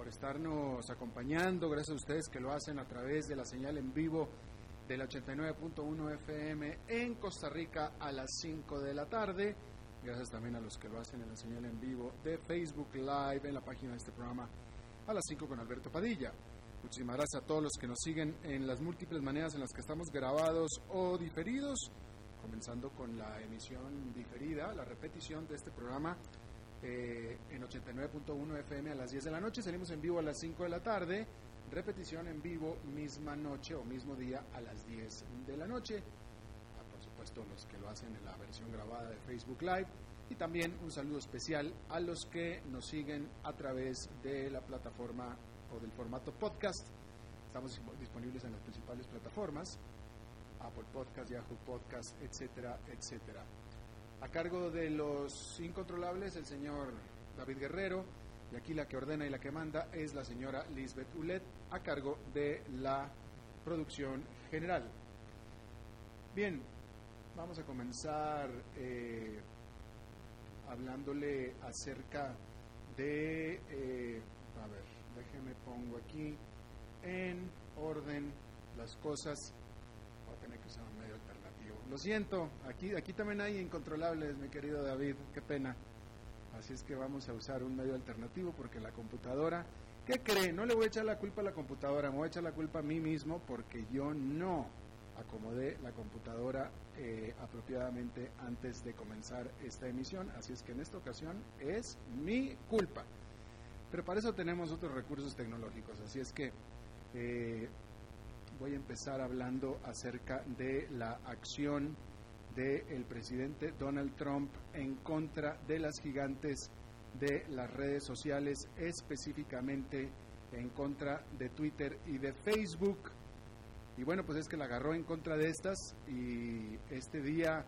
por estarnos acompañando. Gracias a ustedes que lo hacen a través de la señal en vivo del 89.1 FM en Costa Rica a las 5 de la tarde. Gracias también a los que lo hacen en la señal en vivo de Facebook Live en la página de este programa a las 5 con Alberto Padilla. Muchísimas gracias a todos los que nos siguen en las múltiples maneras en las que estamos grabados o diferidos comenzando con la emisión diferida, la repetición de este programa eh, en 89.1 FM a las 10 de la noche. Salimos en vivo a las 5 de la tarde, repetición en vivo misma noche o mismo día a las 10 de la noche. Ah, por supuesto, los que lo hacen en la versión grabada de Facebook Live. Y también un saludo especial a los que nos siguen a través de la plataforma o del formato podcast. Estamos disponibles en las principales plataformas Apple Podcast, Yahoo Podcast, etcétera, etcétera. A cargo de los incontrolables, el señor David Guerrero, y aquí la que ordena y la que manda es la señora Lisbeth Ulet, a cargo de la producción general. Bien, vamos a comenzar eh, hablándole acerca de, eh, a ver, déjeme pongo aquí en orden las cosas lo siento, aquí, aquí también hay incontrolables, mi querido David, qué pena. Así es que vamos a usar un medio alternativo porque la computadora, ¿qué cree? No le voy a echar la culpa a la computadora, me voy a echar la culpa a mí mismo porque yo no acomodé la computadora eh, apropiadamente antes de comenzar esta emisión. Así es que en esta ocasión es mi culpa. Pero para eso tenemos otros recursos tecnológicos. Así es que eh, voy a empezar hablando acerca de la acción del presidente Donald Trump en contra de las gigantes de las redes sociales, específicamente en contra de Twitter y de Facebook. Y bueno, pues es que la agarró en contra de estas y este día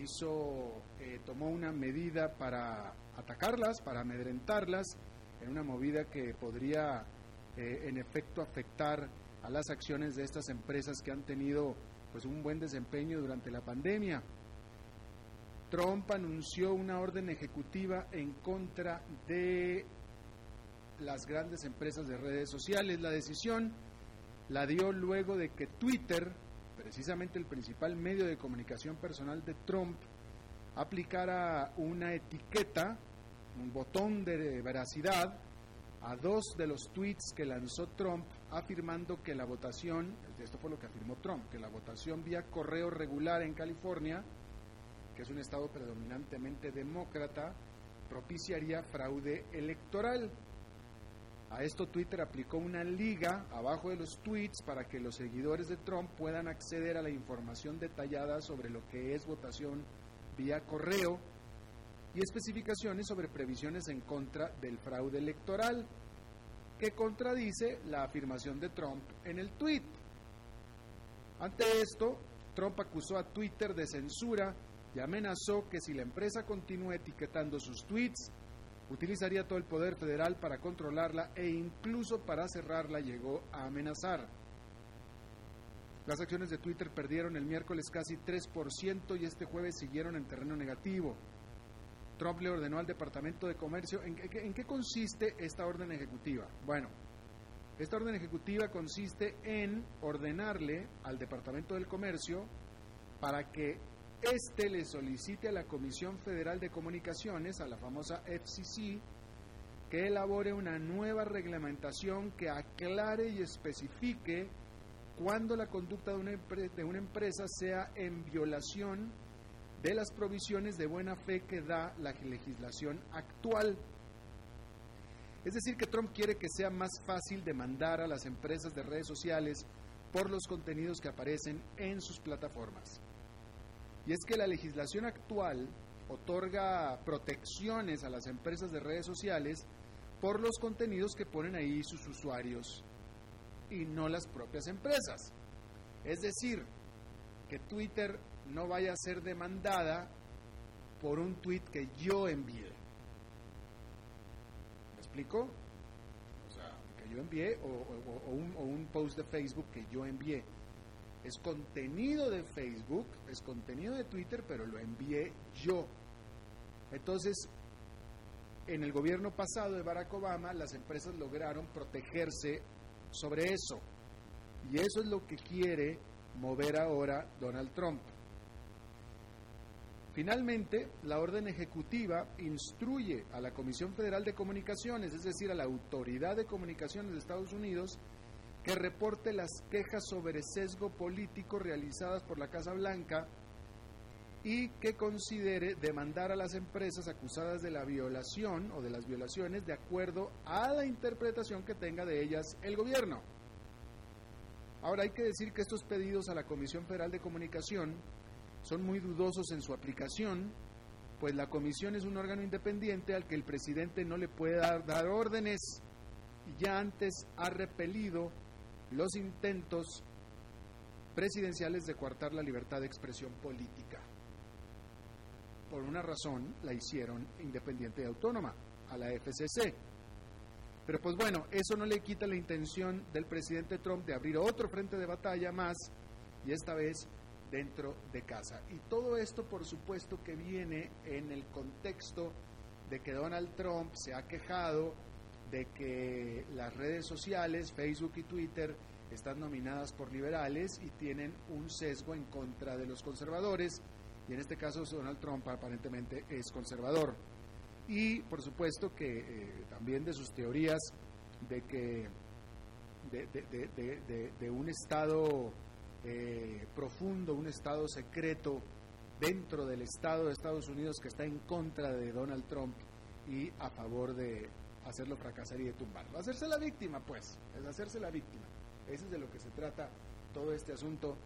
hizo, eh, tomó una medida para atacarlas, para amedrentarlas, en una movida que podría eh, en efecto afectar a las acciones de estas empresas que han tenido pues un buen desempeño durante la pandemia. Trump anunció una orden ejecutiva en contra de las grandes empresas de redes sociales. La decisión la dio luego de que Twitter, precisamente el principal medio de comunicación personal de Trump, aplicara una etiqueta, un botón de veracidad, a dos de los tweets que lanzó Trump afirmando que la votación, esto fue lo que afirmó Trump, que la votación vía correo regular en California, que es un estado predominantemente demócrata, propiciaría fraude electoral. A esto Twitter aplicó una liga abajo de los tweets para que los seguidores de Trump puedan acceder a la información detallada sobre lo que es votación vía correo y especificaciones sobre previsiones en contra del fraude electoral que contradice la afirmación de Trump en el tweet. Ante esto, Trump acusó a Twitter de censura y amenazó que si la empresa continúa etiquetando sus tweets, utilizaría todo el poder federal para controlarla e incluso para cerrarla llegó a amenazar. Las acciones de Twitter perdieron el miércoles casi 3% y este jueves siguieron en terreno negativo. Trump le ordenó al Departamento de Comercio. ¿En, qué consiste esta orden ejecutiva? Bueno, esta orden ejecutiva consiste en ordenarle al Departamento del Comercio para que éste le solicite a la Comisión Federal de Comunicaciones, a la famosa FCC, que elabore una nueva reglamentación que aclare y especifique cuando la conducta de una, de una empresa sea en violación de las provisiones de buena fe que da la legislación actual. Es decir, que Trump quiere que sea más fácil demandar a las empresas de redes sociales por los contenidos que aparecen en sus plataformas. Y es que la legislación actual otorga protecciones a las empresas de redes sociales por los contenidos que ponen ahí sus usuarios y no las propias empresas. Es decir, que Twitter no vaya a ser demandada por un tweet que yo envié. ¿Me explico? O sea, que yo envié o, un, o un post de Facebook que yo envié. Es contenido de Facebook, es contenido de Twitter, pero lo envié yo. Entonces, en el gobierno pasado de Barack Obama, las empresas lograron protegerse sobre eso. Y eso es lo que quiere mover ahora Donald Trump. Finalmente, la orden ejecutiva instruye a la Comisión Federal de Comunicaciones, es decir, a la Autoridad de Comunicaciones de Estados Unidos, que reporte las quejas sobre sesgo político realizadas por la Casa Blanca y que considere demandar a las empresas acusadas de la violación o de las violaciones de acuerdo a la interpretación que tenga de ellas el gobierno. Ahora hay que decir que estos pedidos a la Comisión Federal de Comunicación son muy dudosos en su aplicación, pues la comisión es un órgano independiente al que el presidente no le puede dar, órdenes y ya antes ha repelido los intentos presidenciales de coartar la libertad de expresión política por una razón la hicieron independiente y autónoma, a la FCC. Pero pues bueno, eso no le quita la intención del presidente Trump de abrir otro frente de batalla más, y esta vez dentro de casa. Y todo esto, por supuesto, que viene en el contexto de que Donald Trump se ha quejado de que las redes sociales, Facebook y Twitter, están nominadas por liberales y tienen un sesgo en contra de los conservadores y en este caso Donald Trump aparentemente es conservador. Y por supuesto que eh, también de sus teorías de que de, un estado eh, profundo, un estado secreto dentro del estado de Estados Unidos que está en contra de Donald Trump y a favor de hacerlo fracasar y de tumbarlo. Hacerse la víctima, pues, es hacerse la víctima. Ese es de lo que se trata todo este asunto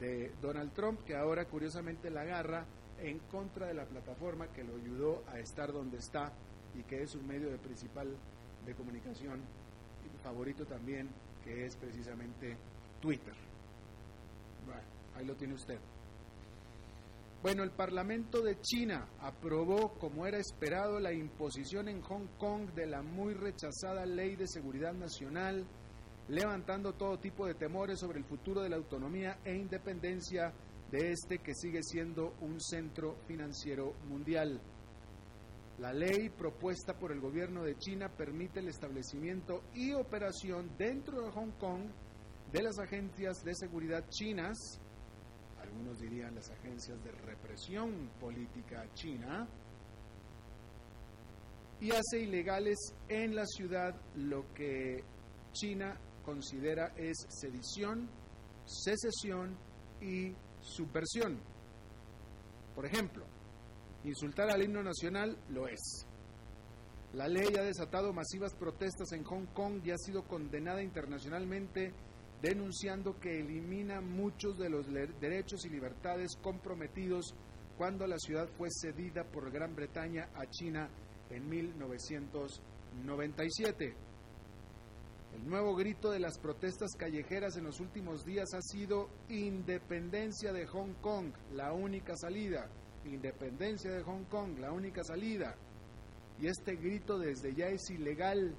de Donald Trump, que ahora curiosamente la agarra en contra de la plataforma que lo ayudó a estar donde está y que es un medio de principal de comunicación favorito también, que es precisamente Twitter. Bueno, ahí lo tiene usted. Bueno, el Parlamento de China aprobó, como era esperado, la imposición en Hong Kong de la muy rechazada Ley de Seguridad Nacional levantando todo tipo de temores sobre el futuro de la autonomía e independencia de este que sigue siendo un centro financiero mundial. La ley propuesta por el gobierno de China permite el establecimiento y operación dentro de Hong Kong de las agencias de seguridad chinas, algunos dirían las agencias de represión política china, y hace ilegales en la ciudad lo que China considera es sedición, secesión y subversión. Por ejemplo, insultar al himno nacional lo es. La ley ha desatado masivas protestas en Hong Kong y ha sido condenada internacionalmente denunciando que elimina muchos de los derechos y libertades comprometidos cuando la ciudad fue cedida por Gran Bretaña a China en 1997. El nuevo grito de las protestas callejeras en los últimos días ha sido independencia de Hong Kong, la única salida. Independencia de Hong Kong, la única salida. Y este grito desde ya es ilegal,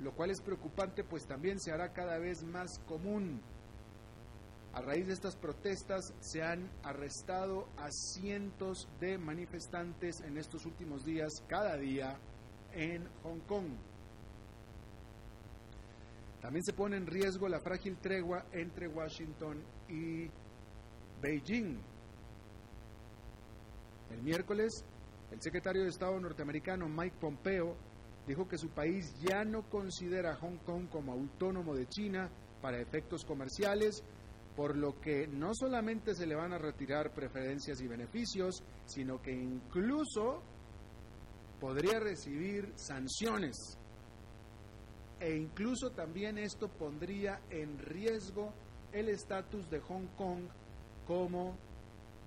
lo cual es preocupante pues también se hará cada vez más común. A raíz de estas protestas se han arrestado a cientos de manifestantes en estos últimos días, cada día, en Hong Kong. También se pone en riesgo la frágil tregua entre Washington y Beijing. El miércoles, el secretario de Estado norteamericano Mike Pompeo dijo que su país ya no considera a Hong Kong como autónomo de China para efectos comerciales, por lo que no solamente se le van a retirar preferencias y beneficios, sino que incluso podría recibir sanciones. E incluso también esto pondría en riesgo el estatus de Hong Kong como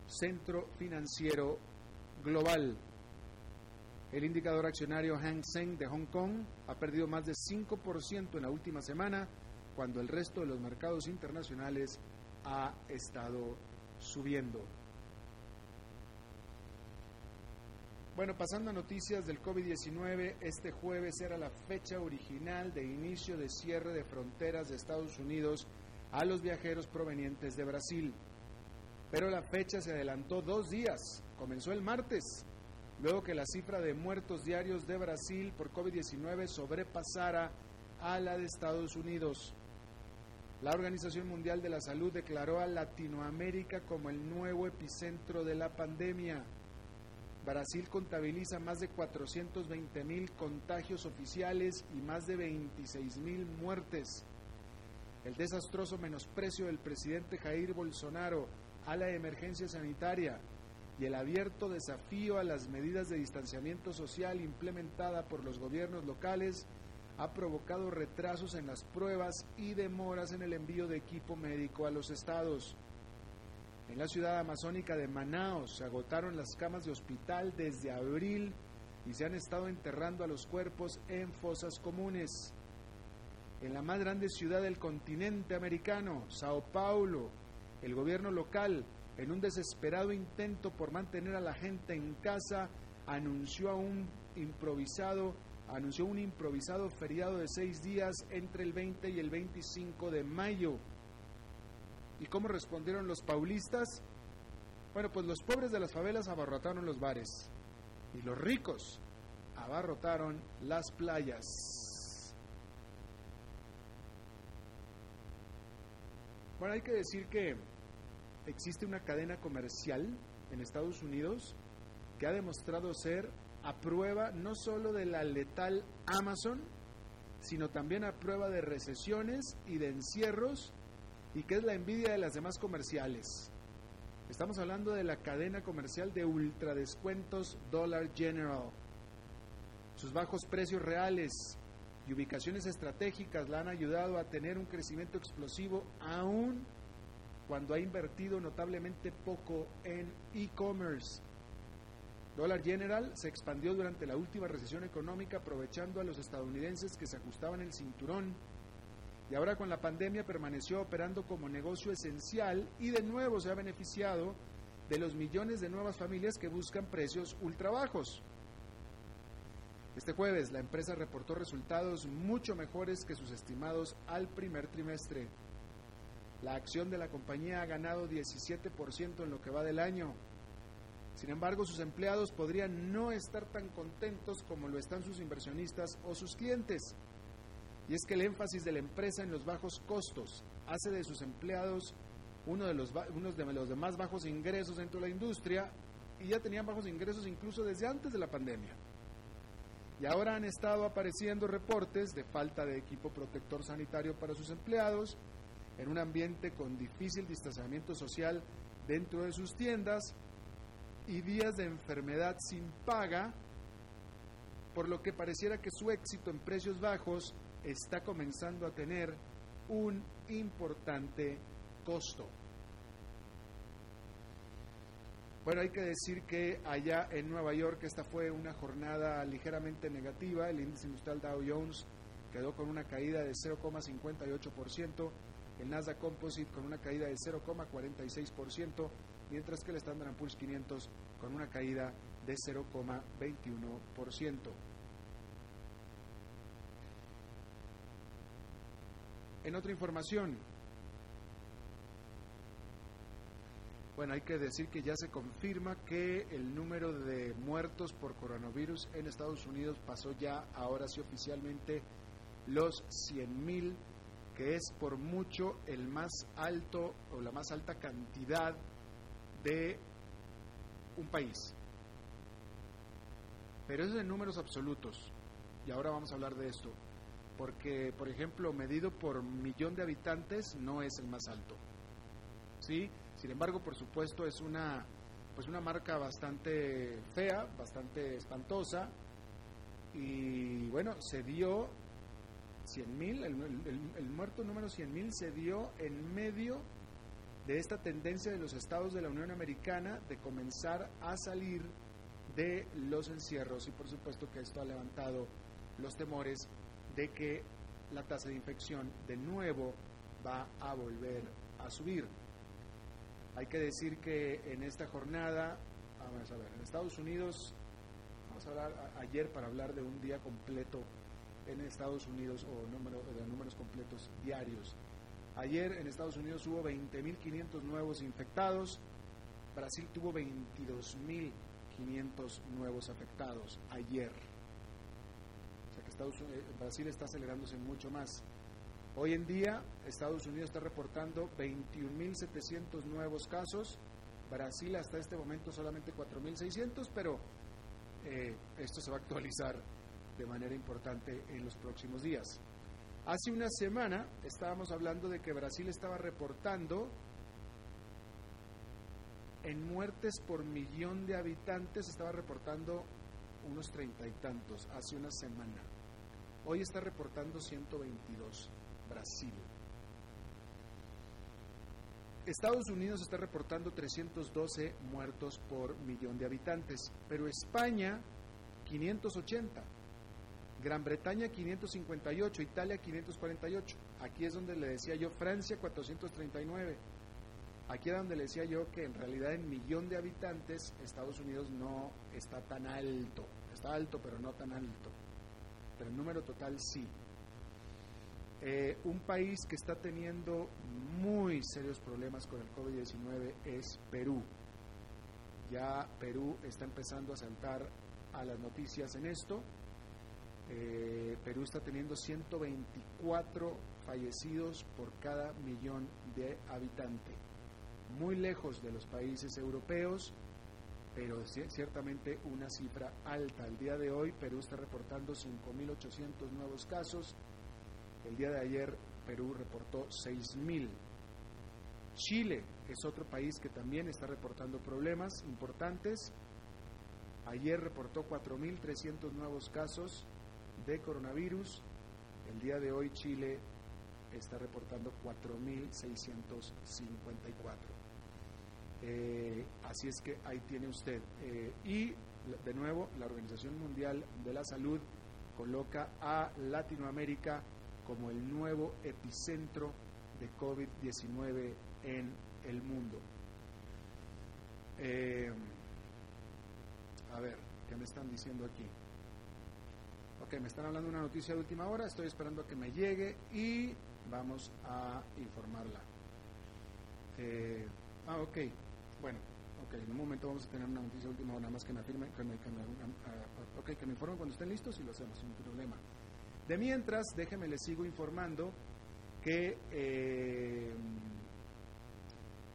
centro financiero global. El indicador accionario Hang Seng de Hong Kong ha perdido más de 5% en la última semana, cuando el resto de los mercados internacionales ha estado subiendo. Bueno, pasando a noticias del COVID-19, este jueves era la fecha original de inicio de cierre de fronteras de Estados Unidos a los viajeros provenientes de Brasil. Pero la fecha se adelantó dos días, comenzó el martes, luego que la cifra de muertos diarios de Brasil por COVID-19 sobrepasara a la de Estados Unidos. La Organización Mundial de la Salud declaró a Latinoamérica como el nuevo epicentro de la pandemia. Brasil contabiliza más de 420 mil contagios oficiales y más de 26 mil muertes. El desastroso menosprecio del presidente Jair Bolsonaro a la emergencia sanitaria y el abierto desafío a las medidas de distanciamiento social implementada por los gobiernos locales ha provocado retrasos en las pruebas y demoras en el envío de equipo médico a los estados. En la ciudad amazónica de Manaos se agotaron las camas de hospital desde abril y se han estado enterrando a los cuerpos en fosas comunes. En la más grande ciudad del continente americano, Sao Paulo, el gobierno local, en un desesperado intento por mantener a la gente en casa, anunció un improvisado anunció un improvisado feriado de seis días entre el 20 y el 25 de mayo. ¿Y cómo respondieron los paulistas? Bueno, pues los pobres de las favelas abarrotaron los bares y los ricos abarrotaron las playas. Bueno, hay que decir que existe una cadena comercial en Estados Unidos que ha demostrado ser a prueba no solo de la letal Amazon, sino también a prueba de recesiones y de encierros y que es la envidia de las demás comerciales. Estamos hablando de la cadena comercial de ultradescuentos Dollar General. Sus bajos precios reales y ubicaciones estratégicas la han ayudado a tener un crecimiento explosivo aún cuando ha invertido notablemente poco en e-commerce. Dollar General se expandió durante la última recesión económica aprovechando a los estadounidenses que se ajustaban el cinturón y ahora con la pandemia permaneció operando como negocio esencial y de nuevo se ha beneficiado de los millones de nuevas familias que buscan precios ultra bajos. Este jueves la empresa reportó resultados mucho mejores que sus estimados al primer trimestre. La acción de la compañía ha ganado 17% en lo que va del año. Sin embargo, sus empleados podrían no estar tan contentos como lo están sus inversionistas o sus clientes. Y es que el énfasis de la empresa en los bajos costos hace de sus empleados uno de los, unos de los de más bajos ingresos dentro de la industria y ya tenían bajos ingresos incluso desde antes de la pandemia. Y ahora han estado apareciendo reportes de falta de equipo protector sanitario para sus empleados en un ambiente con difícil distanciamiento social dentro de sus tiendas y días de enfermedad sin paga, por lo que pareciera que su éxito en precios bajos está comenzando a tener un importante costo. Bueno, hay que decir que allá en Nueva York esta fue una jornada ligeramente negativa. El índice industrial Dow Jones quedó con una caída de 0,58%, el Nasdaq Composite con una caída de 0,46%, mientras que el Standard Poor's 500 con una caída de 0,21%. En otra información, bueno, hay que decir que ya se confirma que el número de muertos por coronavirus en Estados Unidos pasó ya, ahora sí oficialmente, los 100.000, que es por mucho el más alto o la más alta cantidad de un país. Pero eso es en números absolutos. y ahora vamos a hablar de esto, porque, por ejemplo, medido por millón de habitantes no es el más alto. ¿Sí? Sin embargo, por supuesto, es una, pues una marca bastante fea, bastante espantosa, y bueno, se dio 100.000, el, el, muerto número 100.000 se dio en medio de esta tendencia de los estados de la Unión Americana de comenzar a salir de los encierros y por supuesto que esto ha levantado los temores de que la tasa de infección de nuevo va a volver a subir. Hay que decir que en esta jornada, vamos a ver, en Estados Unidos, vamos a hablar ayer para hablar de un día completo en Estados Unidos o número, de números completos diarios. Ayer en Estados Unidos hubo 20.500 nuevos infectados, Brasil tuvo 22.500 nuevos afectados ayer. O sea que Estados eh, Brasil está acelerándose mucho más. Hoy en día Estados Unidos está reportando 21.700 nuevos casos, Brasil hasta este momento solamente 4.600, pero eh, esto se va a actualizar de manera importante en los próximos días. Hace una semana estábamos hablando de que Brasil estaba reportando en muertes por millón de habitantes, estaba reportando unos treinta y tantos hace una semana. Hoy está reportando 122, Brasil. Estados Unidos está reportando 312 muertos por millón de habitantes, pero España 580. Gran Bretaña 558, Italia 548. Aquí es donde le decía yo Francia 439. Aquí es donde le decía yo que en realidad en millón de habitantes Estados Unidos no está tan alto. Está alto pero no tan alto. Pero el número total sí. Eh, un país que está teniendo muy serios problemas con el COVID-19 es Perú. Ya Perú está empezando a saltar a las noticias en esto eh, Perú está teniendo 124 fallecidos por cada millón de habitantes, muy lejos de los países europeos, pero ciertamente una cifra alta. El día de hoy Perú está reportando 5.800 nuevos casos, el día de ayer Perú reportó 6.000. Chile es otro país que también está reportando problemas importantes. Ayer reportó 4.300 nuevos casos, de coronavirus. El día de hoy Chile está reportando 4.654. Eh, así es que ahí tiene usted. Eh, y de nuevo, la Organización Mundial de la Salud coloca a Latinoamérica como el nuevo epicentro de COVID-19 en el mundo. Eh, a ver, ¿qué me están diciendo aquí? Ok, me están hablando una noticia de última hora, estoy esperando a que me llegue y vamos a informarla. Eh, ah, ok, bueno, ok, en un momento vamos a tener una noticia de última hora, nada más que me afirmen, que me, que me, uh, okay, que me informen cuando estén listos y lo hacemos, sin problema. De mientras, déjenme les sigo informando que eh,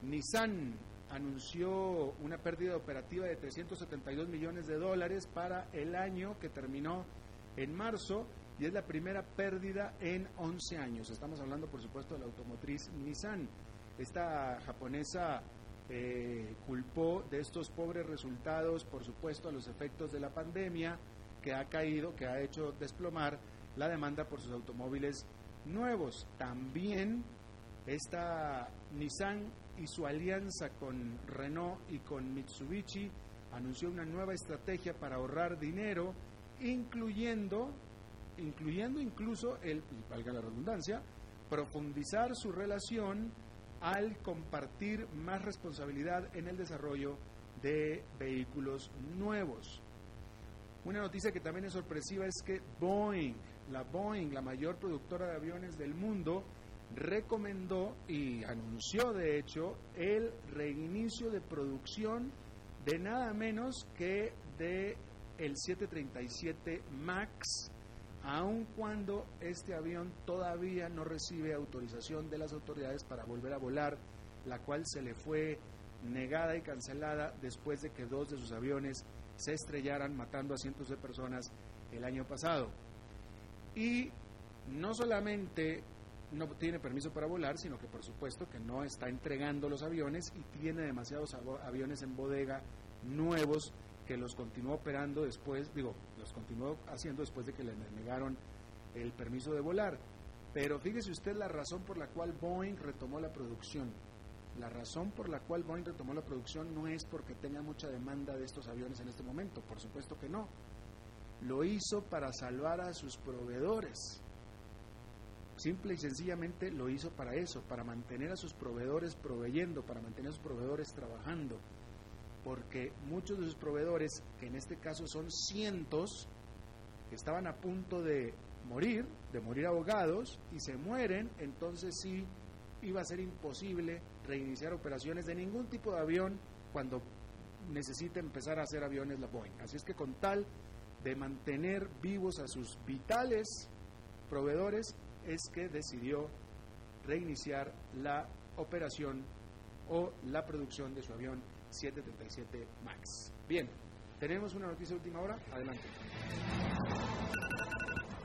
Nissan anunció una pérdida operativa de 372 millones de dólares para el año que terminó en marzo y es la primera pérdida en 11 años. Estamos hablando, por supuesto, de la automotriz Nissan. Esta japonesa eh, culpó de estos pobres resultados, por supuesto, a los efectos de la pandemia que ha caído, que ha hecho desplomar la demanda por sus automóviles nuevos. También esta Nissan y su alianza con Renault y con Mitsubishi anunció una nueva estrategia para ahorrar dinero incluyendo, incluyendo incluso el, valga la redundancia, profundizar su relación al compartir más responsabilidad en el desarrollo de vehículos nuevos. Una noticia que también es sorpresiva es que Boeing, la Boeing, la mayor productora de aviones del mundo, recomendó y anunció de hecho el reinicio de producción de nada menos que de el 737 MAX, aun cuando este avión todavía no recibe autorización de las autoridades para volver a volar, la cual se le fue negada y cancelada después de que dos de sus aviones se estrellaran matando a cientos de personas el año pasado. Y no solamente no tiene permiso para volar, sino que por supuesto que no está entregando los aviones y tiene demasiados aviones en bodega nuevos que los continuó operando después, digo, los continuó haciendo después de que le negaron el permiso de volar. Pero fíjese usted la razón por la cual Boeing retomó la producción. La razón por la cual Boeing retomó la producción no es porque tenga mucha demanda de estos aviones en este momento, por supuesto que no. Lo hizo para salvar a sus proveedores. Simple y sencillamente lo hizo para eso, para mantener a sus proveedores proveyendo, para mantener a sus proveedores trabajando. Porque muchos de sus proveedores, que en este caso son cientos, estaban a punto de morir, de morir ahogados, y se mueren, entonces sí iba a ser imposible reiniciar operaciones de ningún tipo de avión cuando necesite empezar a hacer aviones la Boeing. Así es que con tal de mantener vivos a sus vitales proveedores, es que decidió reiniciar la operación o la producción de su avión 737 MAX. Bien, tenemos una noticia de última hora. Adelante.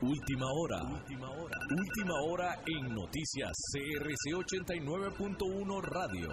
Última hora. Última hora. Última hora en noticias CRC 89.1 Radio.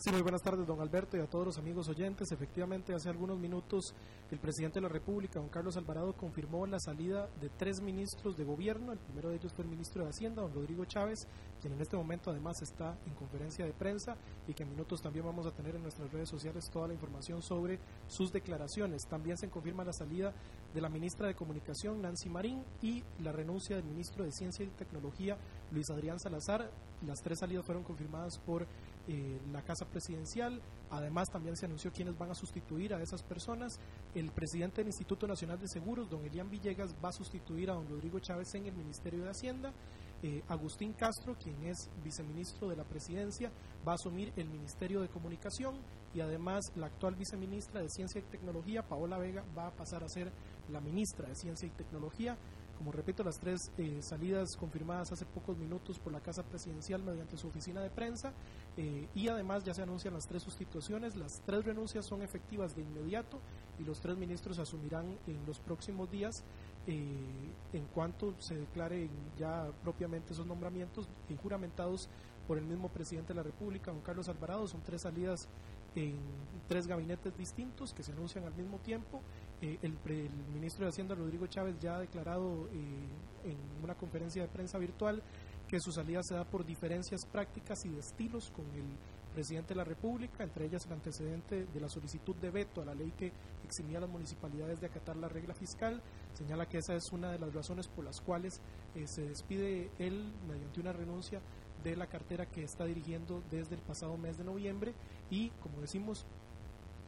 Sí, muy buenas tardes, don Alberto, y a todos los amigos oyentes. Efectivamente, hace algunos minutos el presidente de la República, don Carlos Alvarado, confirmó la salida de tres ministros de gobierno. El primero de ellos fue el ministro de Hacienda, don Rodrigo Chávez, quien en este momento además está en conferencia de prensa y que en minutos también vamos a tener en nuestras redes sociales toda la información sobre sus declaraciones. También se confirma la salida de la ministra de Comunicación, Nancy Marín, y la renuncia del ministro de Ciencia y Tecnología, Luis Adrián Salazar. Las tres salidas fueron confirmadas por eh, la Casa Presidencial. Además, también se anunció quiénes van a sustituir a esas personas. El presidente del Instituto Nacional de Seguros, don Elian Villegas, va a sustituir a don Rodrigo Chávez en el Ministerio de Hacienda. Eh, Agustín Castro, quien es viceministro de la presidencia, va a asumir el Ministerio de Comunicación y además la actual viceministra de Ciencia y Tecnología, Paola Vega, va a pasar a ser la ministra de Ciencia y Tecnología. Como repito, las tres eh, salidas confirmadas hace pocos minutos por la Casa Presidencial mediante su oficina de prensa eh, y además ya se anuncian las tres sustituciones. Las tres renuncias son efectivas de inmediato y los tres ministros asumirán en los próximos días eh, en cuanto se declaren ya propiamente esos nombramientos juramentados por el mismo presidente de la República, don Carlos Alvarado. Son tres salidas en tres gabinetes distintos que se anuncian al mismo tiempo eh, el, ministro de Hacienda, Rodrigo Chávez, ya ha declarado eh, en una conferencia de prensa virtual que su salida se da por diferencias prácticas y de estilos con el presidente de la República, entre ellas el antecedente de la solicitud de veto a la ley que eximía a las municipalidades de acatar la regla fiscal. Señala que esa es una de las razones por las cuales eh, se despide él mediante una renuncia de la cartera que está dirigiendo desde el pasado mes de noviembre y, como decimos,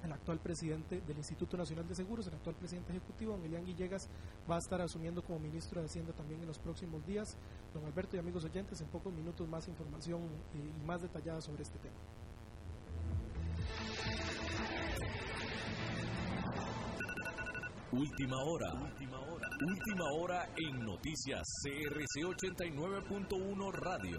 el actual presidente del Instituto Nacional de Seguros, el actual presidente ejecutivo, Emiliano Guillegas, va a estar asumiendo como ministro de Hacienda también en los próximos días. Don Alberto y amigos oyentes, en pocos minutos más información eh, y más detallada sobre este tema. Última hora. Última hora. Última hora en noticias CRC 89.1 Radio.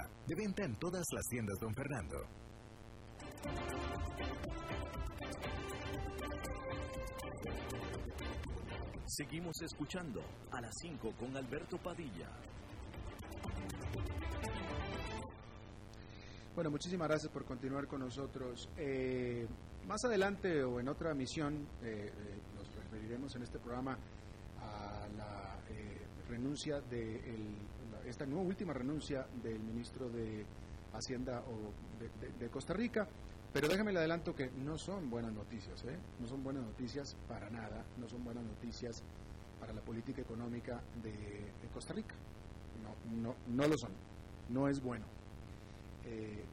De venta en todas las tiendas Don Fernando. Seguimos escuchando a las 5 con Alberto Padilla. Bueno, muchísimas gracias por continuar con nosotros. Eh, más adelante o en otra misión eh, eh, nos referiremos en este programa a la renuncia de esta nueva última renuncia del ministro de Hacienda o de, Costa Rica. Pero déjame le adelanto que no son buenas noticias, no son buenas noticias para nada, no son buenas noticias para la política económica de, Costa Rica. No, no, no lo son, no es bueno. Eh,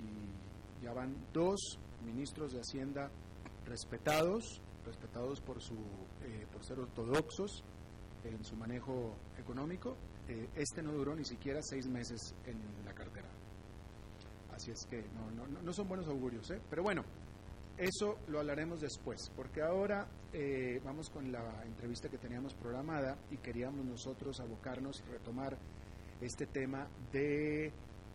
y, ya van dos ministros de Hacienda respetados, respetados por, su, eh, por ser ortodoxos en su manejo económico. Eh, este no duró ni siquiera seis meses en la cartera. Así es que no, no, no son buenos augurios, pero bueno, eso lo hablaremos después, porque ahora vamos con la entrevista que teníamos programada y queríamos nosotros abocarnos, retomar este tema de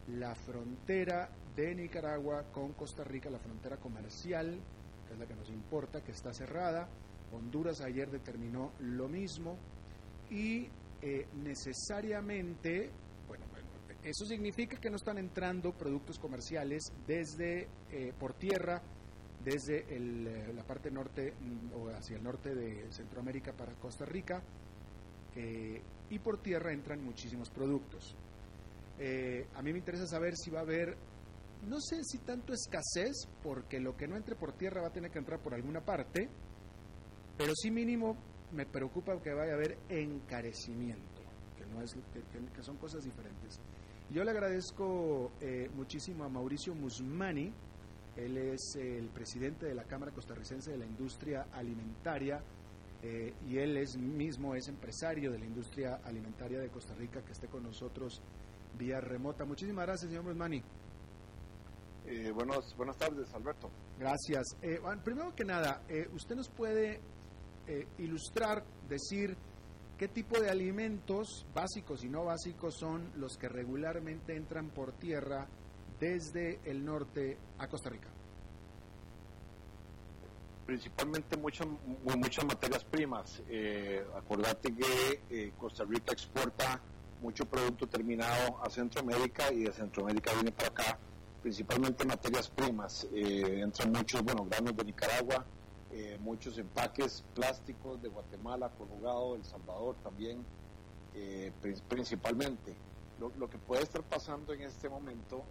la frontera de Nicaragua con Costa Rica, la frontera comercial, que es la que nos importa, que está cerrada. Honduras ayer determinó lo mismo y eh, necesariamente, bueno, eso significa que no están entrando productos comerciales desde eh, por tierra, desde eh, la parte norte mm, o hacia el norte de Centroamérica para Costa Rica, y por tierra entran muchísimos productos. A mí me interesa saber si va a haber, no sé si tanto escasez, porque lo que no entre por tierra va a tener que entrar por alguna parte, pero sí mínimo me preocupa que vaya a haber encarecimiento, que, no es, que, son cosas diferentes. Yo le agradezco eh, muchísimo a Mauricio Musmani, él es el presidente de la Cámara Costarricense de la Industria Alimentaria eh, y él es mismo es empresario de la industria alimentaria de Costa Rica que esté con nosotros vía remota. Muchísimas gracias, señor Brusmani. Eh, buenos, buenas tardes, Alberto. Gracias. Eh, primero que nada, eh, ¿usted nos puede eh, ilustrar, decir qué tipo de alimentos básicos y no básicos son los que regularmente entran por tierra desde el norte a Costa Rica? Principalmente muchas muchas materias primas. acordate que Costa Rica exporta mucho producto terminado a Centroamérica y de Centroamérica viene para acá, principalmente materias primas. Eh, entran muchos, bueno, granos de Nicaragua, eh, muchos empaques plásticos de Guatemala, Conjugado, El Salvador también, eh, principalmente. Lo, que puede estar pasando en este momento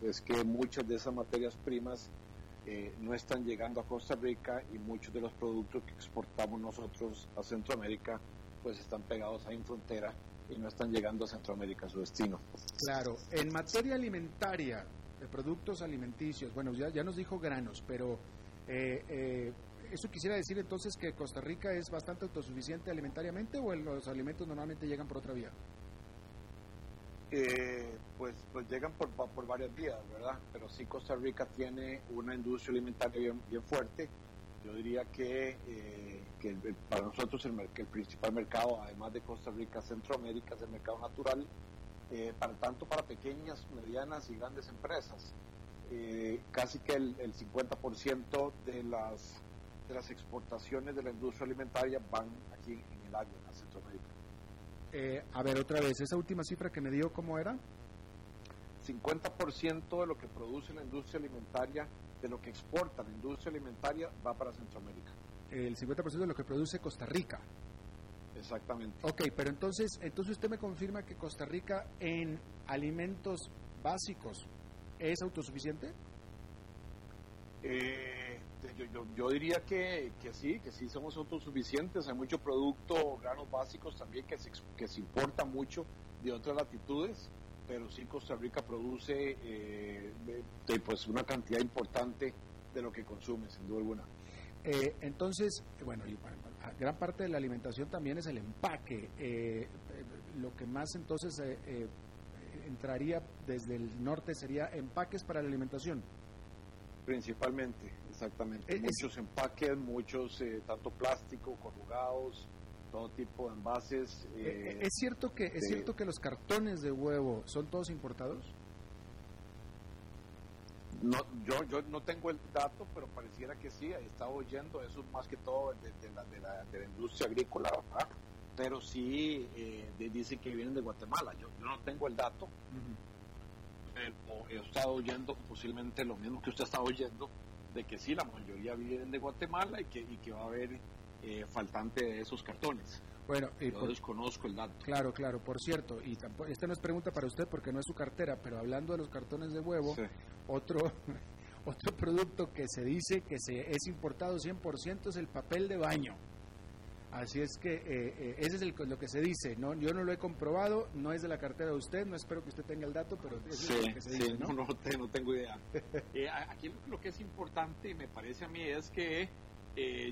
es que muchas de esas materias primas no están llegando a Costa Rica y muchos de los productos que exportamos nosotros a Centroamérica pues están pegados ahí en frontera y no están llegando a Centroamérica a su destino. Claro, en materia alimentaria, de productos alimenticios, bueno, ya, ya nos dijo granos, pero eh, eh, ¿eso quisiera decir entonces que Costa Rica es bastante autosuficiente alimentariamente o los alimentos normalmente llegan por otra vía? Eh, pues, pues llegan por, por varias vías, ¿verdad? Pero sí Costa Rica tiene una industria alimentaria bien, fuerte. Yo diría que que para nosotros el, el, principal mercado, además de Costa Rica, Centroamérica, es el mercado natural, eh, para tanto para pequeñas, medianas y grandes empresas. Eh, casi que el, 50% de las, de las exportaciones de la industria alimentaria van aquí en el área, en Centroamérica. Eh, a ver, otra vez, esa última cifra que me dio, ¿cómo era? 50% de lo que produce la industria alimentaria, de lo que exporta la industria alimentaria, va para Centroamérica el 50% de lo que produce Costa Rica. Exactamente. Ok, pero entonces, entonces usted me confirma que Costa Rica en alimentos básicos es autosuficiente? Eh, yo, diría que, sí, que sí somos autosuficientes. Hay mucho producto, granos básicos también que se, que se importa mucho de otras latitudes, pero sí Costa Rica produce eh, pues una cantidad importante de lo que consume, sin duda alguna. Eh, entonces, bueno, gran parte de la alimentación también es el empaque. Eh, lo que más entonces entraría desde el norte sería empaques para la alimentación. Principalmente, exactamente. muchos empaques, muchos, tanto plástico, corrugados, todo tipo de envases. ¿Es cierto que es cierto que los cartones de huevo son todos importados? No, yo, yo no tengo el dato, pero pareciera que sí, he estado oyendo eso más que todo de, la, de, la, de la, industria agrícola, ¿verdad? Pero sí eh, dicen que vienen de Guatemala. Yo, no tengo el dato, he estado oyendo posiblemente lo mismo que usted está oyendo, de que sí, la mayoría vienen de Guatemala y que, y que va a haber eh, faltante de esos cartones. Bueno, y Yo desconozco el dato. Claro, claro, por cierto, y tampoco, esta no es pregunta para usted porque no es su cartera, pero hablando de los cartones de huevo, otro, otro producto que se dice que se es importado 100% es el papel de baño. Así es que eh, eh, ese es lo que se dice, ¿no? Yo no lo he comprobado, no es de la cartera de usted, no espero que usted tenga el dato, pero es lo que se dice, ¿no? No, no, tengo idea. Eh, aquí lo que es importante, me parece a mí, es que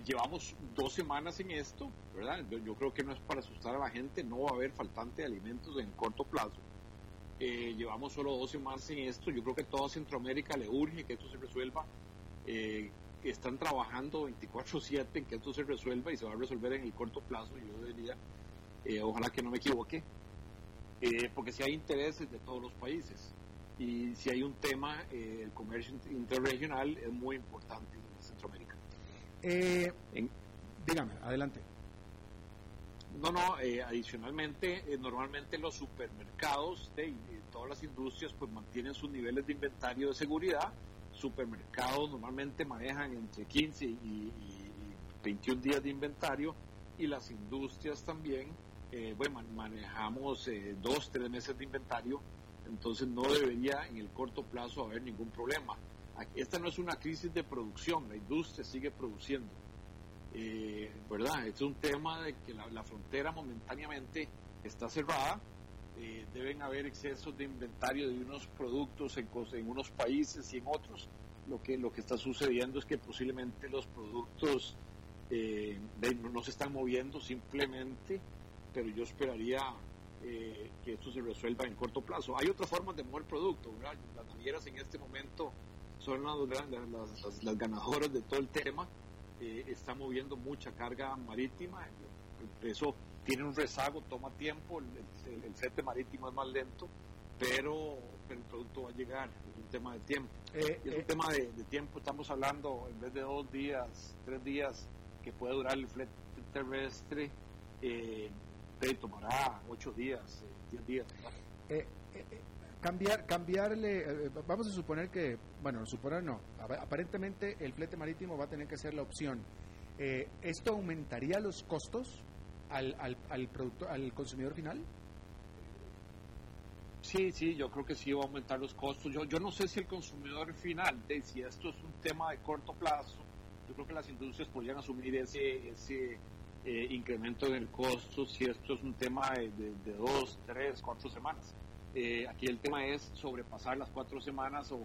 llevamos dos semanas en esto, ¿verdad? Yo, creo que no es para asustar a la gente, no va a haber faltante de alimentos en corto plazo. llevamos solo dos semanas en esto, yo creo que toda Centroamérica le urge que esto se resuelva están trabajando 24/7 en que esto se resuelva y se va a resolver en el corto plazo, yo diría, eh, ojalá que no me equivoque, eh, porque si hay intereses de todos los países y si hay un tema, eh, el comercio interregional es muy importante en Centroamérica. dígame, adelante. No, no, adicionalmente, normalmente los supermercados de, todas las industrias pues mantienen sus niveles de inventario de seguridad supermercados normalmente manejan entre 15 y, 21 días de inventario y las industrias también, eh, bueno, manejamos eh, dos, tres meses de inventario, entonces no debería en el corto plazo haber ningún problema. Esta no es una crisis de producción, la industria sigue produciendo. Eh, ¿Verdad? es un tema de que la, frontera momentáneamente está cerrada, eh, deben haber excesos de inventario de unos productos en, en unos países y en otros. Lo que, lo que está sucediendo es que posiblemente los productos eh, no, se están moviendo simplemente, pero yo esperaría eh, que esto se resuelva en corto plazo. Hay otras formas de mover producto, Las navieras en este momento son las, ganadoras de todo el tema, están moviendo mucha carga marítima, eso tiene un rezago, toma tiempo, el, el, marítimo es más lento, pero, el producto va a llegar, es un tema de tiempo. Eh, es un eh, tema de, tiempo, estamos hablando en vez de dos días, tres días que puede durar el flete terrestre, eh, tomará ocho días, eh, diez días. cambiar, cambiarle, vamos a suponer que, bueno, suponer no, aparentemente el flete marítimo va a tener que ser la opción. ¿Esto aumentaría los costos? Al, al, al, producto, al consumidor final? Sí, sí, yo creo que sí va a aumentar los costos. Yo, yo no sé si el consumidor final, de, si esto es un tema de corto plazo, yo creo que las industrias podrían asumir ese, ese eh, incremento en el costo si esto es un tema de, de, dos, tres, cuatro semanas. Eh, aquí el tema es sobrepasar las cuatro semanas o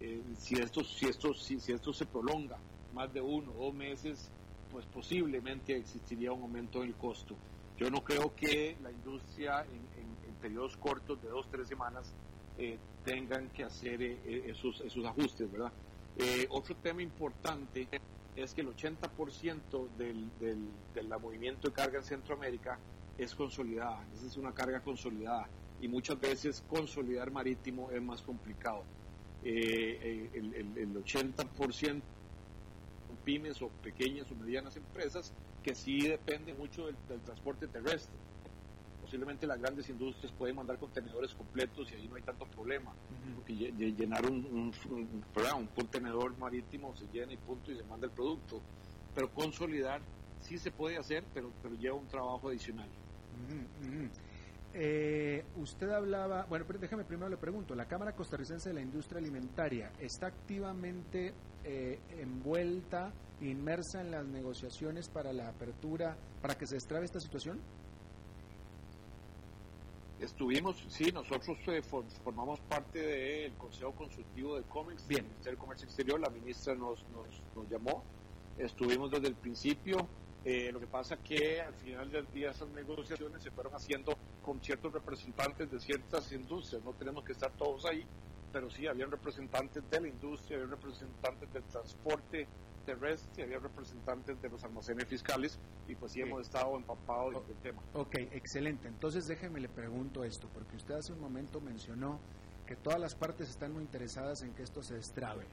eh, si, esto, si, esto, si, si esto se prolonga más de uno dos meses, pues posiblemente existiría un aumento en el costo. Yo no creo que la industria en, periodos cortos de dos, tres semanas eh, tengan que hacer eh, eh, esos, esos ajustes, ¿verdad? otro tema importante es que el 80% del, del, del movimiento de carga en Centroamérica es consolidada, esa es una carga consolidada y muchas veces consolidar marítimo es más complicado. el, el, el 80% pymes o pequeñas o medianas empresas que sí dependen mucho del, transporte terrestre. Posiblemente las grandes industrias pueden mandar contenedores completos y ahí no hay tanto problema, porque llenar un, un, un, contenedor marítimo se llena y punto y se manda el producto. Pero consolidar sí se puede hacer, pero, pero lleva un trabajo adicional. Eh, usted hablaba, bueno, pero déjame primero le pregunto, ¿la Cámara Costarricense de la Industria Alimentaria está activamente eh, envuelta, inmersa en las negociaciones para la apertura, para que se destrabe esta situación? Estuvimos, sí, nosotros eh, formamos parte del Consejo Consultivo de COMEX, Bien. del Ministerio de Comercio Exterior, la ministra nos, nos, nos llamó, estuvimos desde el principio, eh, lo que pasa que al final del día esas negociaciones se fueron haciendo con ciertos representantes de ciertas industrias, no tenemos que estar todos ahí, pero sí habían representantes de la industria, había representantes del transporte terrestre, había representantes de los almacenes fiscales y pues sí, hemos estado empapados en el tema. Ok, excelente. Entonces déjeme le pregunto esto, porque usted hace un momento mencionó que todas las partes están muy interesadas en que esto se destrabe.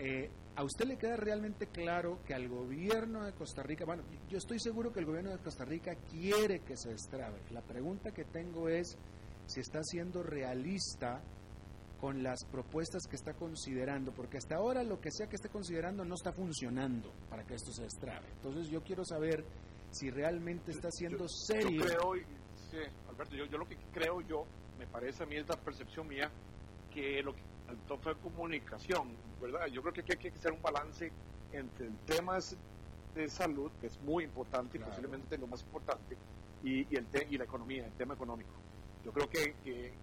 Eh, ¿A usted le queda realmente claro que al gobierno de Costa Rica, bueno, yo estoy seguro que el gobierno de Costa Rica quiere que se destrabe. La pregunta que tengo es si está siendo realista con las propuestas que está considerando, porque hasta ahora lo que sea que esté considerando no está funcionando para que esto se destrabe. Entonces yo quiero saber si realmente está siendo serio. Yo creo, sí, Alberto, yo, yo, lo que creo yo, me parece a mí es la percepción mía, que lo que faltó fue comunicación, ¿verdad? Yo creo que hay que hacer un balance entre el tema de salud, que es muy importante y posiblemente lo más importante, y, y el y la economía, el tema económico. Yo creo que,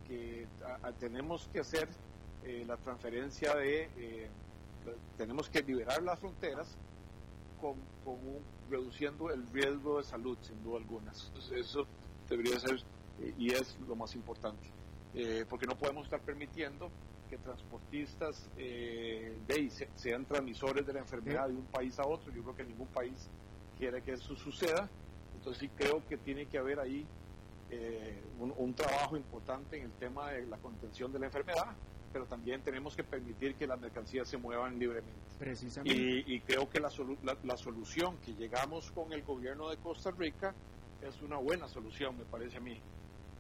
que, tenemos que hacer eh, la transferencia de, eh, tenemos que liberar las fronteras con, con reduciendo el riesgo de salud, sin duda alguna. eso debería ser eh, y es lo más importante, porque no podemos estar permitiendo que transportistas sean transmisores de la enfermedad de un país a otro. Yo creo que ningún país quiere que eso suceda. Entonces sí creo que tiene que haber ahí eh, un, trabajo importante en el tema de la contención de la enfermedad, pero también tenemos que permitir que las mercancías se muevan libremente. Precisamente. Y, creo que la, la, solución que llegamos con el gobierno de Costa Rica es una buena solución, me parece a mí.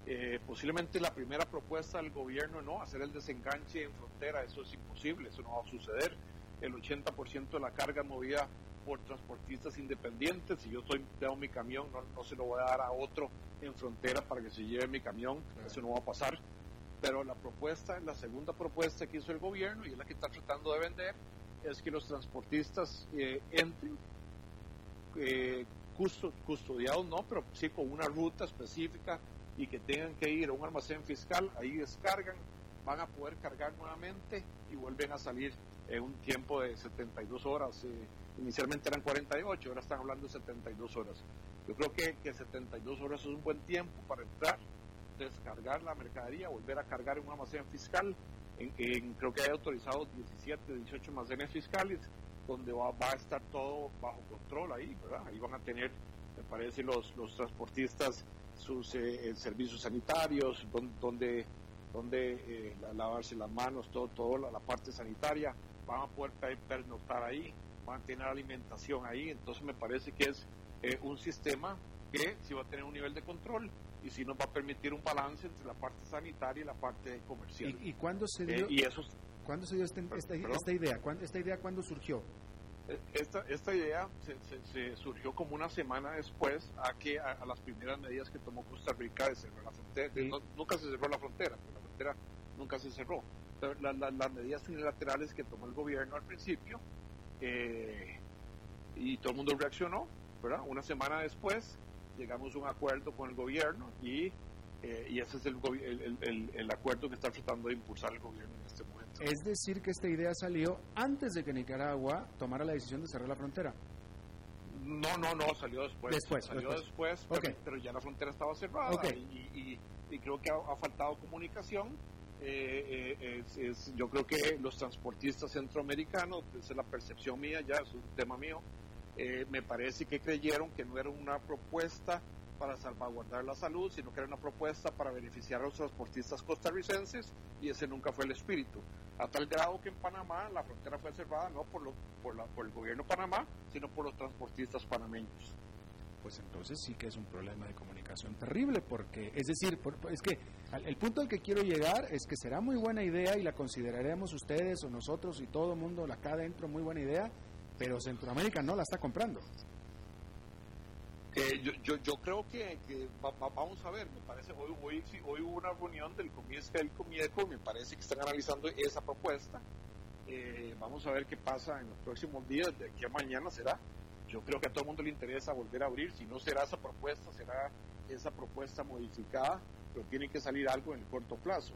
Eh, posiblemente la primera propuesta del gobierno no, hacer el desenganche en frontera, eso es imposible, eso no va a suceder. El 80% de la carga movida por transportistas independientes. Si yo estoy, tengo mi camión, no, se lo voy a dar a otro en frontera para que se lleve mi camión, eso no va a pasar. Pero la propuesta, la segunda propuesta que hizo el gobierno y es la que está tratando de vender, es que los transportistas eh, entren eh, custodiados, no, pero sí con una ruta específica y que tengan que ir a un almacén fiscal, ahí descargan, van a poder cargar nuevamente y vuelven a salir en un tiempo de 72 horas. Eh, inicialmente eran 48, ahora están hablando de 72 horas. Yo creo que, que 72 horas es un buen tiempo para entrar, descargar la mercadería, volver a cargar en un almacén fiscal. En, creo que hay autorizados 17, 18 almacenes fiscales donde va, a estar todo bajo control ahí, ¿verdad? Ahí van a tener, me parece, los, los transportistas sus eh, servicios sanitarios, donde, donde eh, lavarse las manos, todo, todo la, parte sanitaria, van a poder pernoctar ahí, van a tener alimentación ahí, entonces me parece que es eh, un sistema que sí va a tener un nivel de control y sí nos va a permitir un balance entre la parte sanitaria y la parte comercial. ¿Y, y cuándo se dio, y eso, ¿cuándo se dio este, esta, esta, idea? ¿Esta idea cuándo surgió? Esta, esta idea se, surgió como una semana después a que a, las primeras medidas que tomó Costa Rica de cerrar la frontera. nunca se cerró la frontera, la frontera nunca se cerró. las medidas unilaterales que tomó el gobierno al principio eh, y todo el mundo reaccionó, ¿verdad? Una semana después llegamos a un acuerdo con el gobierno y, eh, y ese es el, el, el acuerdo que está tratando de impulsar el gobierno. Es decir, que esta idea salió antes de que Nicaragua tomara la decisión de cerrar la frontera. No, no, no, salió después. Después. Salió después, pero, ya la frontera estaba cerrada y, creo que ha, faltado comunicación. Eh, eh, es, yo creo que los transportistas centroamericanos, esa es la percepción mía, ya es un tema mío, eh, me parece que creyeron que no era una propuesta para salvaguardar la salud, sino que era una propuesta para beneficiar a los transportistas costarricenses y ese nunca fue el espíritu. A tal grado que en Panamá la frontera fue cerrada no por, por, la, por el gobierno de Panamá, sino por los transportistas panameños. Pues entonces sí que es un problema de comunicación terrible, porque es decir, es que el punto al que quiero llegar es que será muy buena idea y la consideraremos ustedes o nosotros y todo el mundo acá adentro muy buena idea, pero Centroamérica no la está comprando. Eh, yo, yo, yo, creo que, vamos a ver, me parece, hoy, hoy, hoy hubo una reunión del Comité del Comieco, me parece que están analizando esa propuesta. Eh, vamos a ver qué pasa en los próximos días, de aquí a mañana será. Yo creo que a todo el mundo le interesa volver a abrir, si no será esa propuesta, será esa propuesta modificada, pero tiene que salir algo en el corto plazo.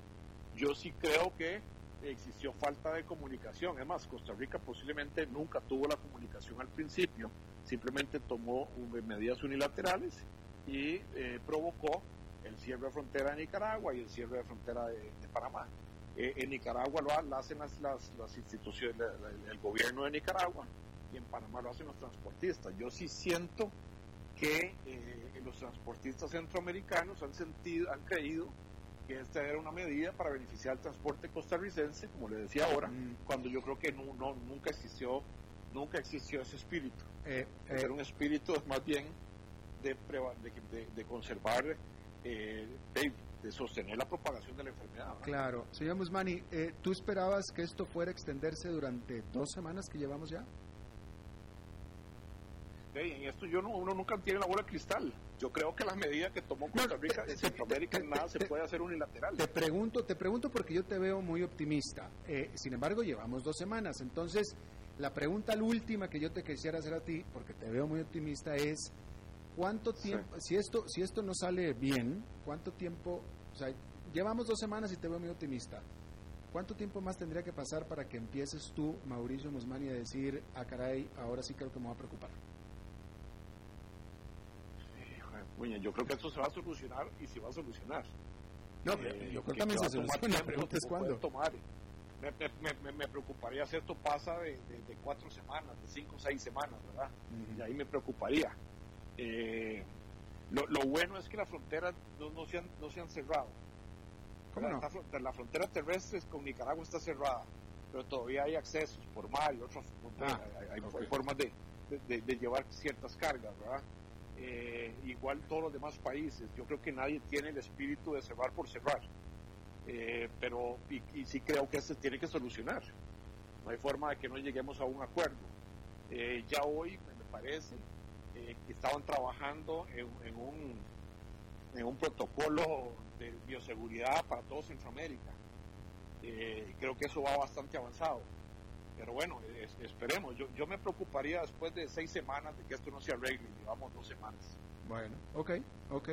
Yo sí creo que existió falta de comunicación, además Costa Rica posiblemente nunca tuvo la comunicación al principio, simplemente tomó medidas unilaterales y eh, provocó el cierre de frontera de Nicaragua y el cierre de frontera de, Panamá. Eh, en Nicaragua lo, hacen las, las, instituciones, el, gobierno de Nicaragua y en Panamá lo hacen los transportistas. Yo sí siento que eh, los transportistas centroamericanos han sentido, han creído que esta era una medida para beneficiar al transporte costarricense, como le decía ahora, Mm. cuando yo creo que no, no- nunca existió nunca existió ese espíritu. Eh, eh, Era un espíritu más bien de, de, de- de conservar, eh, de, de sostener la propagación de la enfermedad. ¿verdad? claro. Señor Musmani, eh, ¿tú esperabas que esto fuera a extenderse durante dos semanas que llevamos ya? En esto yo no, uno nunca tiene la bola de cristal. Yo creo que las medidas que tomó Costa Rica en Centroamérica nada se puede hacer unilateral. Te pregunto, te pregunto porque yo te veo muy optimista. Eh, sin embargo, llevamos dos semanas. Entonces, la pregunta la última que yo te quisiera hacer a ti, porque te veo muy optimista, es ¿cuánto Sí. tiempo, si esto, si esto no sale bien, cuánto tiempo, o sea, llevamos dos semanas y te veo muy optimista. ¿Cuánto tiempo más tendría que pasar para que empieces tú, Mauricio Musmani, a decir, ah, caray, ahora sí creo que me voy a preocupar? Puña, yo creo que esto se va a solucionar y se va a solucionar. No, Eh, yo creo que también va se soluciona. La pregunta es cuándo. tomar. Me, me- me- me preocuparía si esto pasa de, de- de cuatro semanas, de cinco o seis semanas, ¿verdad? Y ahí me preocuparía. Eh, lo, lo bueno es que las fronteras no, no se, han, no se han cerrado. ¿Cómo no? Esta fron- la frontera terrestre con Nicaragua está cerrada, pero todavía hay accesos por mar y otras fronteras. Ah, hay, hay- ok. hay formas de, de- de- de llevar ciertas cargas, ¿verdad? Eh, igual todos los demás países. Yo creo que nadie tiene el espíritu de cerrar por cerrar. Eh, pero y, y sí creo que se tiene que solucionar. No hay forma de que no lleguemos a un acuerdo. Eh, ya hoy, me parece, eh, que estaban trabajando en, en un, en un protocolo de bioseguridad para todo Centroamérica. Eh, creo que eso va bastante avanzado. Pero bueno, es- esperemos. Yo, yo me preocuparía después de seis semanas de que esto no se arregle. Llevamos dos semanas. Bueno, ok, ok,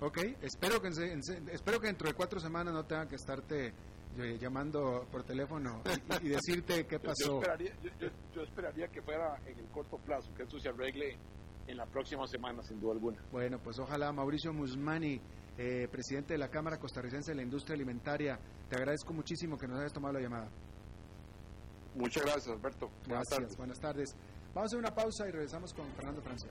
ok. Espero que, en espero que dentro de cuatro semanas no tenga que estarte eh, llamando por teléfono y, y decirte qué Yo, pasó. esperaría, yo, yo- yo esperaría que fuera en el corto plazo, que esto se arregle en la próxima semana, sin duda alguna. Bueno, pues ojalá Mauricio Musmani, eh, presidente de la Cámara Costarricense de la Industria Alimentaria, te agradezco muchísimo que nos hayas tomado la llamada. Muchas gracias, Alberto. Buenas Gracias, tardes. buenas tardes. Vamos a hacer una pausa y regresamos con Fernando Francia.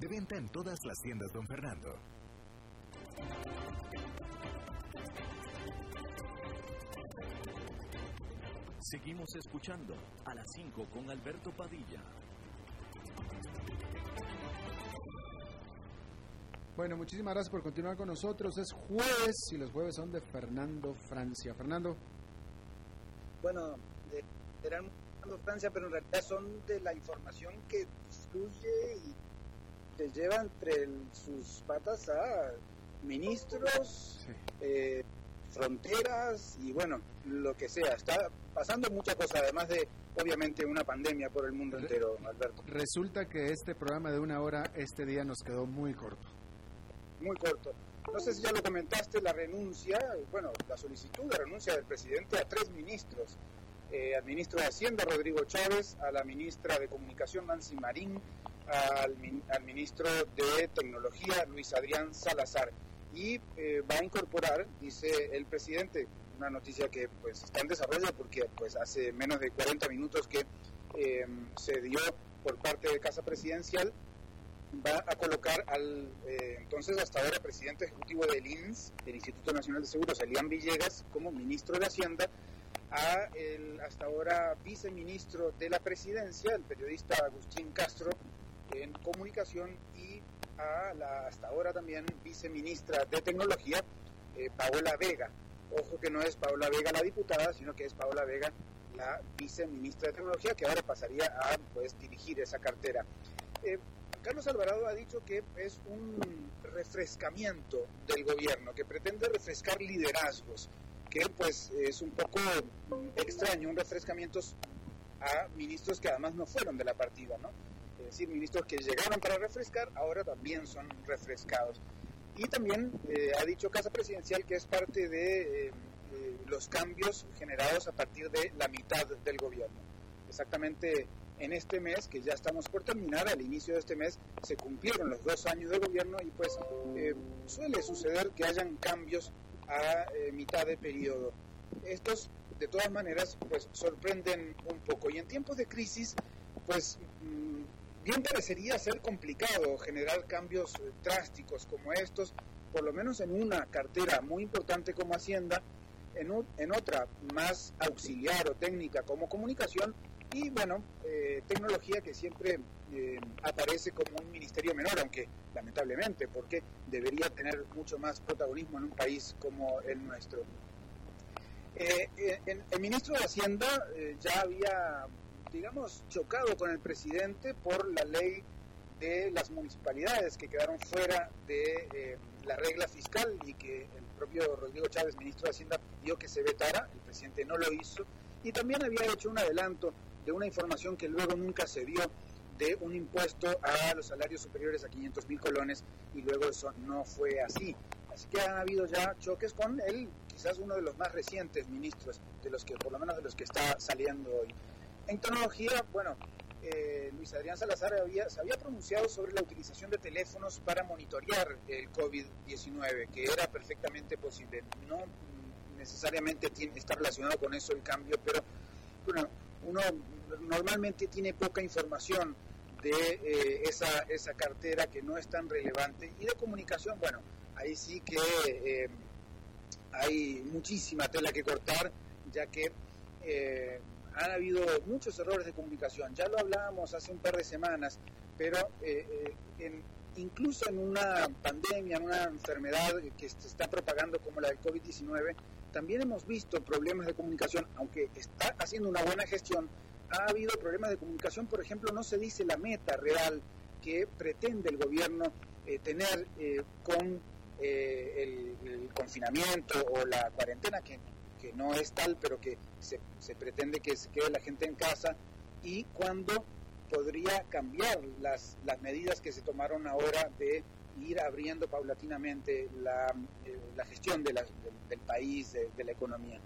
De venta en todas las tiendas, don Fernando. Seguimos escuchando a las 5 con Alberto Padilla. Bueno, muchísimas gracias por continuar con nosotros. Es jueves y los jueves son de Fernando Francia. Fernando, bueno, eran de Francia, pero en realidad son de la información que distribuye y te lleva entre el- sus patas a ministros, Sí. eh, fronteras y bueno, lo que sea. Está pasando muchas cosas, además de obviamente una pandemia por el mundo entero, Alberto. resulta que este programa de una hora este día nos quedó muy corto. Muy corto. No sé si ya lo comentaste, la renuncia, bueno, la solicitud de renuncia del presidente a tres ministros. eh, al ministro de Hacienda, Rodrigo Chávez, a la ministra de Comunicación, Nancy Marín, al, al ministro de Tecnología, Luis Adrián Salazar. Y eh, va a incorporar, dice el presidente, una noticia que pues está en desarrollo porque pues hace menos de 40 minutos que eh, se dio por parte de Casa Presidencial, va a colocar al eh, entonces hasta ahora presidente ejecutivo del INS, del Instituto Nacional de Seguros, Elian Villegas, como ministro de Hacienda, a el hasta ahora viceministro de la presidencia, el periodista Agustín Castro, en comunicación, y a la hasta ahora también viceministra de tecnología, eh, Paola Vega. Ojo que no es Paola Vega la diputada, sino que es Paola Vega la viceministra de tecnología, que ahora pasaría a pues, dirigir esa cartera. Eh, Carlos Alvarado ha dicho que es un refrescamiento del gobierno, que pretende refrescar liderazgos, que pues es un poco extraño, un refrescamiento a ministros que además no fueron de la partida, ¿no? Es decir, ministros que llegaron para refrescar, ahora también son refrescados. Y también eh, ha dicho Casa Presidencial que es parte de eh, eh, los cambios generados a partir de la mitad del gobierno. Exactamente en este mes, que ya estamos por terminar, al inicio de este mes, se cumplieron los dos años de gobierno y pues eh, suele suceder que hayan cambios a eh, mitad de periodo. Estos, de todas maneras, pues sorprenden un poco. Y en tiempos de crisis, pues mm, bien parecería ser complicado generar cambios eh, drásticos como estos, por lo menos en una cartera muy importante como Hacienda, en, un, en otra más auxiliar o técnica como comunicación, y bueno, eh, tecnología que siempre eh, aparece como un ministerio menor, aunque lamentablemente, porque debería tener mucho más protagonismo en un país como el nuestro. El ministro de Hacienda ya había, digamos, chocado con el presidente por la ley de las municipalidades que quedaron fuera de la regla fiscal y que el propio Rodrigo Chávez, ministro de Hacienda, pidió que se vetara, el presidente no lo hizo, y también había hecho un adelanto de una información que luego nunca se dio de un impuesto a los salarios superiores a 500 mil colones y luego eso no fue así. Así que han habido ya choques con él, quizás uno de los más recientes ministros, de los que por lo menos de los que está saliendo hoy. En tecnología, bueno, eh, Luis Adrián Salazar había, se había pronunciado sobre la utilización de teléfonos para monitorear el COVID-19, que era perfectamente posible. No necesariamente está relacionado con eso el cambio, pero bueno, uno normalmente tiene poca información de eh, esa, esa cartera que no es tan relevante. Y de comunicación, bueno, ahí sí que eh, hay muchísima tela que cortar, ya que eh, han habido muchos errores de comunicación. Ya lo hablábamos hace un par de semanas, pero incluso en una pandemia, en una enfermedad que se está propagando como la del COVID-19, también hemos visto problemas de comunicación, aunque está haciendo una buena gestión, ha habido problemas de comunicación, por ejemplo, no se dice la meta real que pretende el gobierno eh, tener eh, con eh, el, confinamiento o la cuarentena, que, no es tal, pero que se, se, pretende que se quede la gente en casa, y cuándo podría cambiar las, las medidas que se tomaron ahora de ir abriendo paulatinamente la, la gestión del país, de la economía.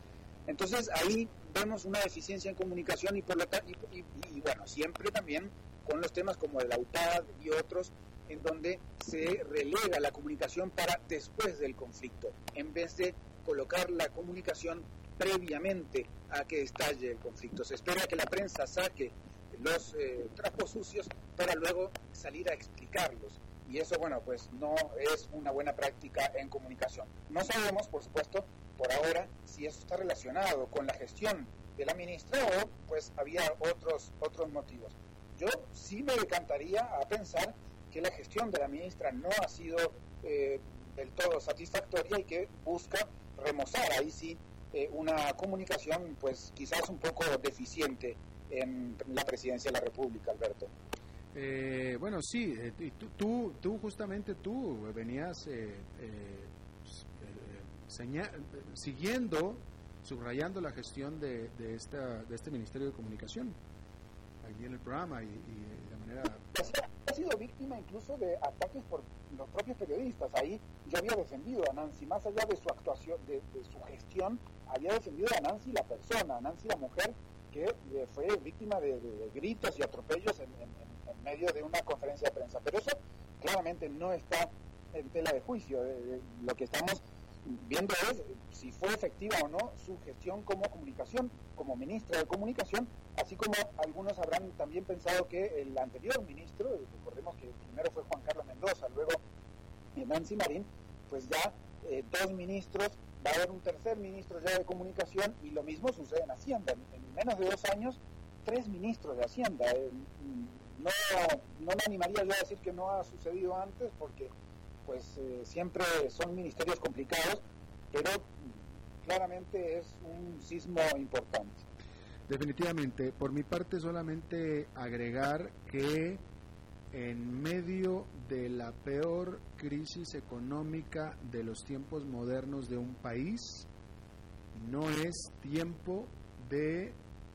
Entonces ahí vemos una deficiencia en comunicación y, por lo y, y, bueno, siempre también con los temas como el AUTAD y otros, en donde se relega la comunicación para después del conflicto, en vez de colocar la comunicación previamente a que estalle el conflicto. Se espera que la prensa saque los eh, trapos sucios para luego salir a explicarlos. Y eso, bueno, pues no es una buena práctica en comunicación. No sabemos, por supuesto, por ahora si eso está relacionado con la gestión de la ministra o pues había otros, otros motivos. Yo sí me decantaría a pensar que la gestión de la ministra no ha sido eh, del todo satisfactoria y que busca remozar ahí sí eh, una comunicación pues quizás un poco deficiente en la presidencia de la República, Alberto. Eh, bueno, sí, tú, tú, tú, justamente tú venías siguiendo, subrayando la gestión de, de, esta, de este Ministerio de Comunicación, aquí en el programa y, de manera... Ha sido víctima incluso de ataques por los propios periodistas. Ahí yo había defendido a Nancy, más allá de su actuación, de, su gestión, había defendido a Nancy la persona, a Nancy la mujer, que eh, fue víctima de, gritos y atropellos en, en, medio de una conferencia de prensa. Pero eso claramente no está en tela de juicio. lo que estamos viendo es si fue efectiva o no su gestión como comunicación, como ministra de comunicación, así como algunos habrán también pensado que el anterior ministro, recordemos que primero fue Juan Carlos Mendoza, luego Nancy Marín, pues ya eh, dos ministros, va a haber un tercer ministro ya de comunicación y lo mismo sucede en Hacienda. En, menos de dos años, tres ministros de Hacienda. Eh, no, no me animaría yo a decir que no ha sucedido antes porque pues eh, siempre son ministerios complicados, pero claramente es un sismo importante. Definitivamente, por mi parte solamente agregar que en medio de la peor crisis económica de los tiempos modernos de un país, no es tiempo de...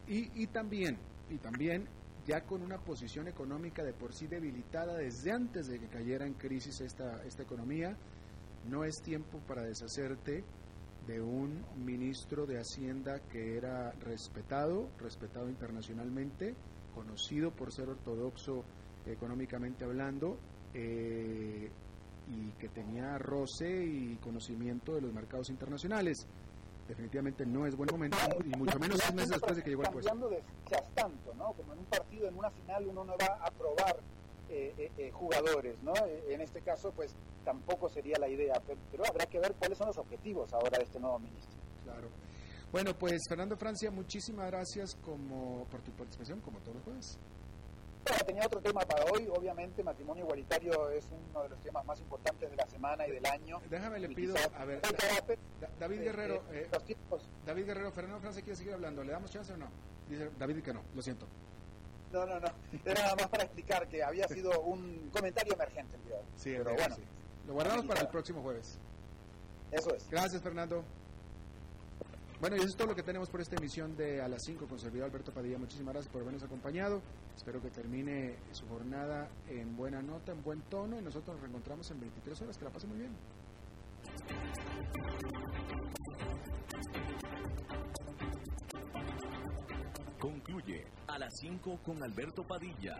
Y, y también, y también ya con una posición económica de por sí debilitada desde antes de que cayera en crisis esta, esta economía, no es tiempo para deshacerte de un ministro de Hacienda que era respetado, respetado internacionalmente, conocido por ser ortodoxo económicamente hablando, eh, y que tenía roce y conocimiento de los mercados internacionales. Definitivamente no es buen momento, y mucho menos seis meses después de que llegó al puesto. Cambiando de tanto, ¿no? Como en un partido, en una final, uno no va a probar eh, eh, eh, jugadores, ¿no? En este caso, pues tampoco sería la idea, pero, habrá que ver cuáles son los objetivos ahora de este nuevo ministro. Claro. Bueno, pues Fernando Francia, muchísimas gracias como por tu participación, como todos los jueves. Bueno, tenía otro tema para hoy, obviamente matrimonio igualitario es uno de los temas más importantes de la semana y del año. Déjame le pido, a ver, David Guerrero, David Guerrero, Fernando Francia quiere seguir hablando, ¿le damos chance o no? Dice David que no, lo siento. No, no, no. Era nada más para explicar que había sido un comentario emergente el Sí, pero bueno. Lo guardamos para el próximo jueves. Eso es. Gracias, Fernando. Bueno, y eso es todo lo que tenemos por esta emisión de A las 5 con servidor Alberto Padilla. Muchísimas gracias por habernos acompañado. Espero que termine su jornada en buena nota, en buen tono y nosotros nos reencontramos en 23 horas. Que la pase muy bien. Concluye a las 5 con Alberto Padilla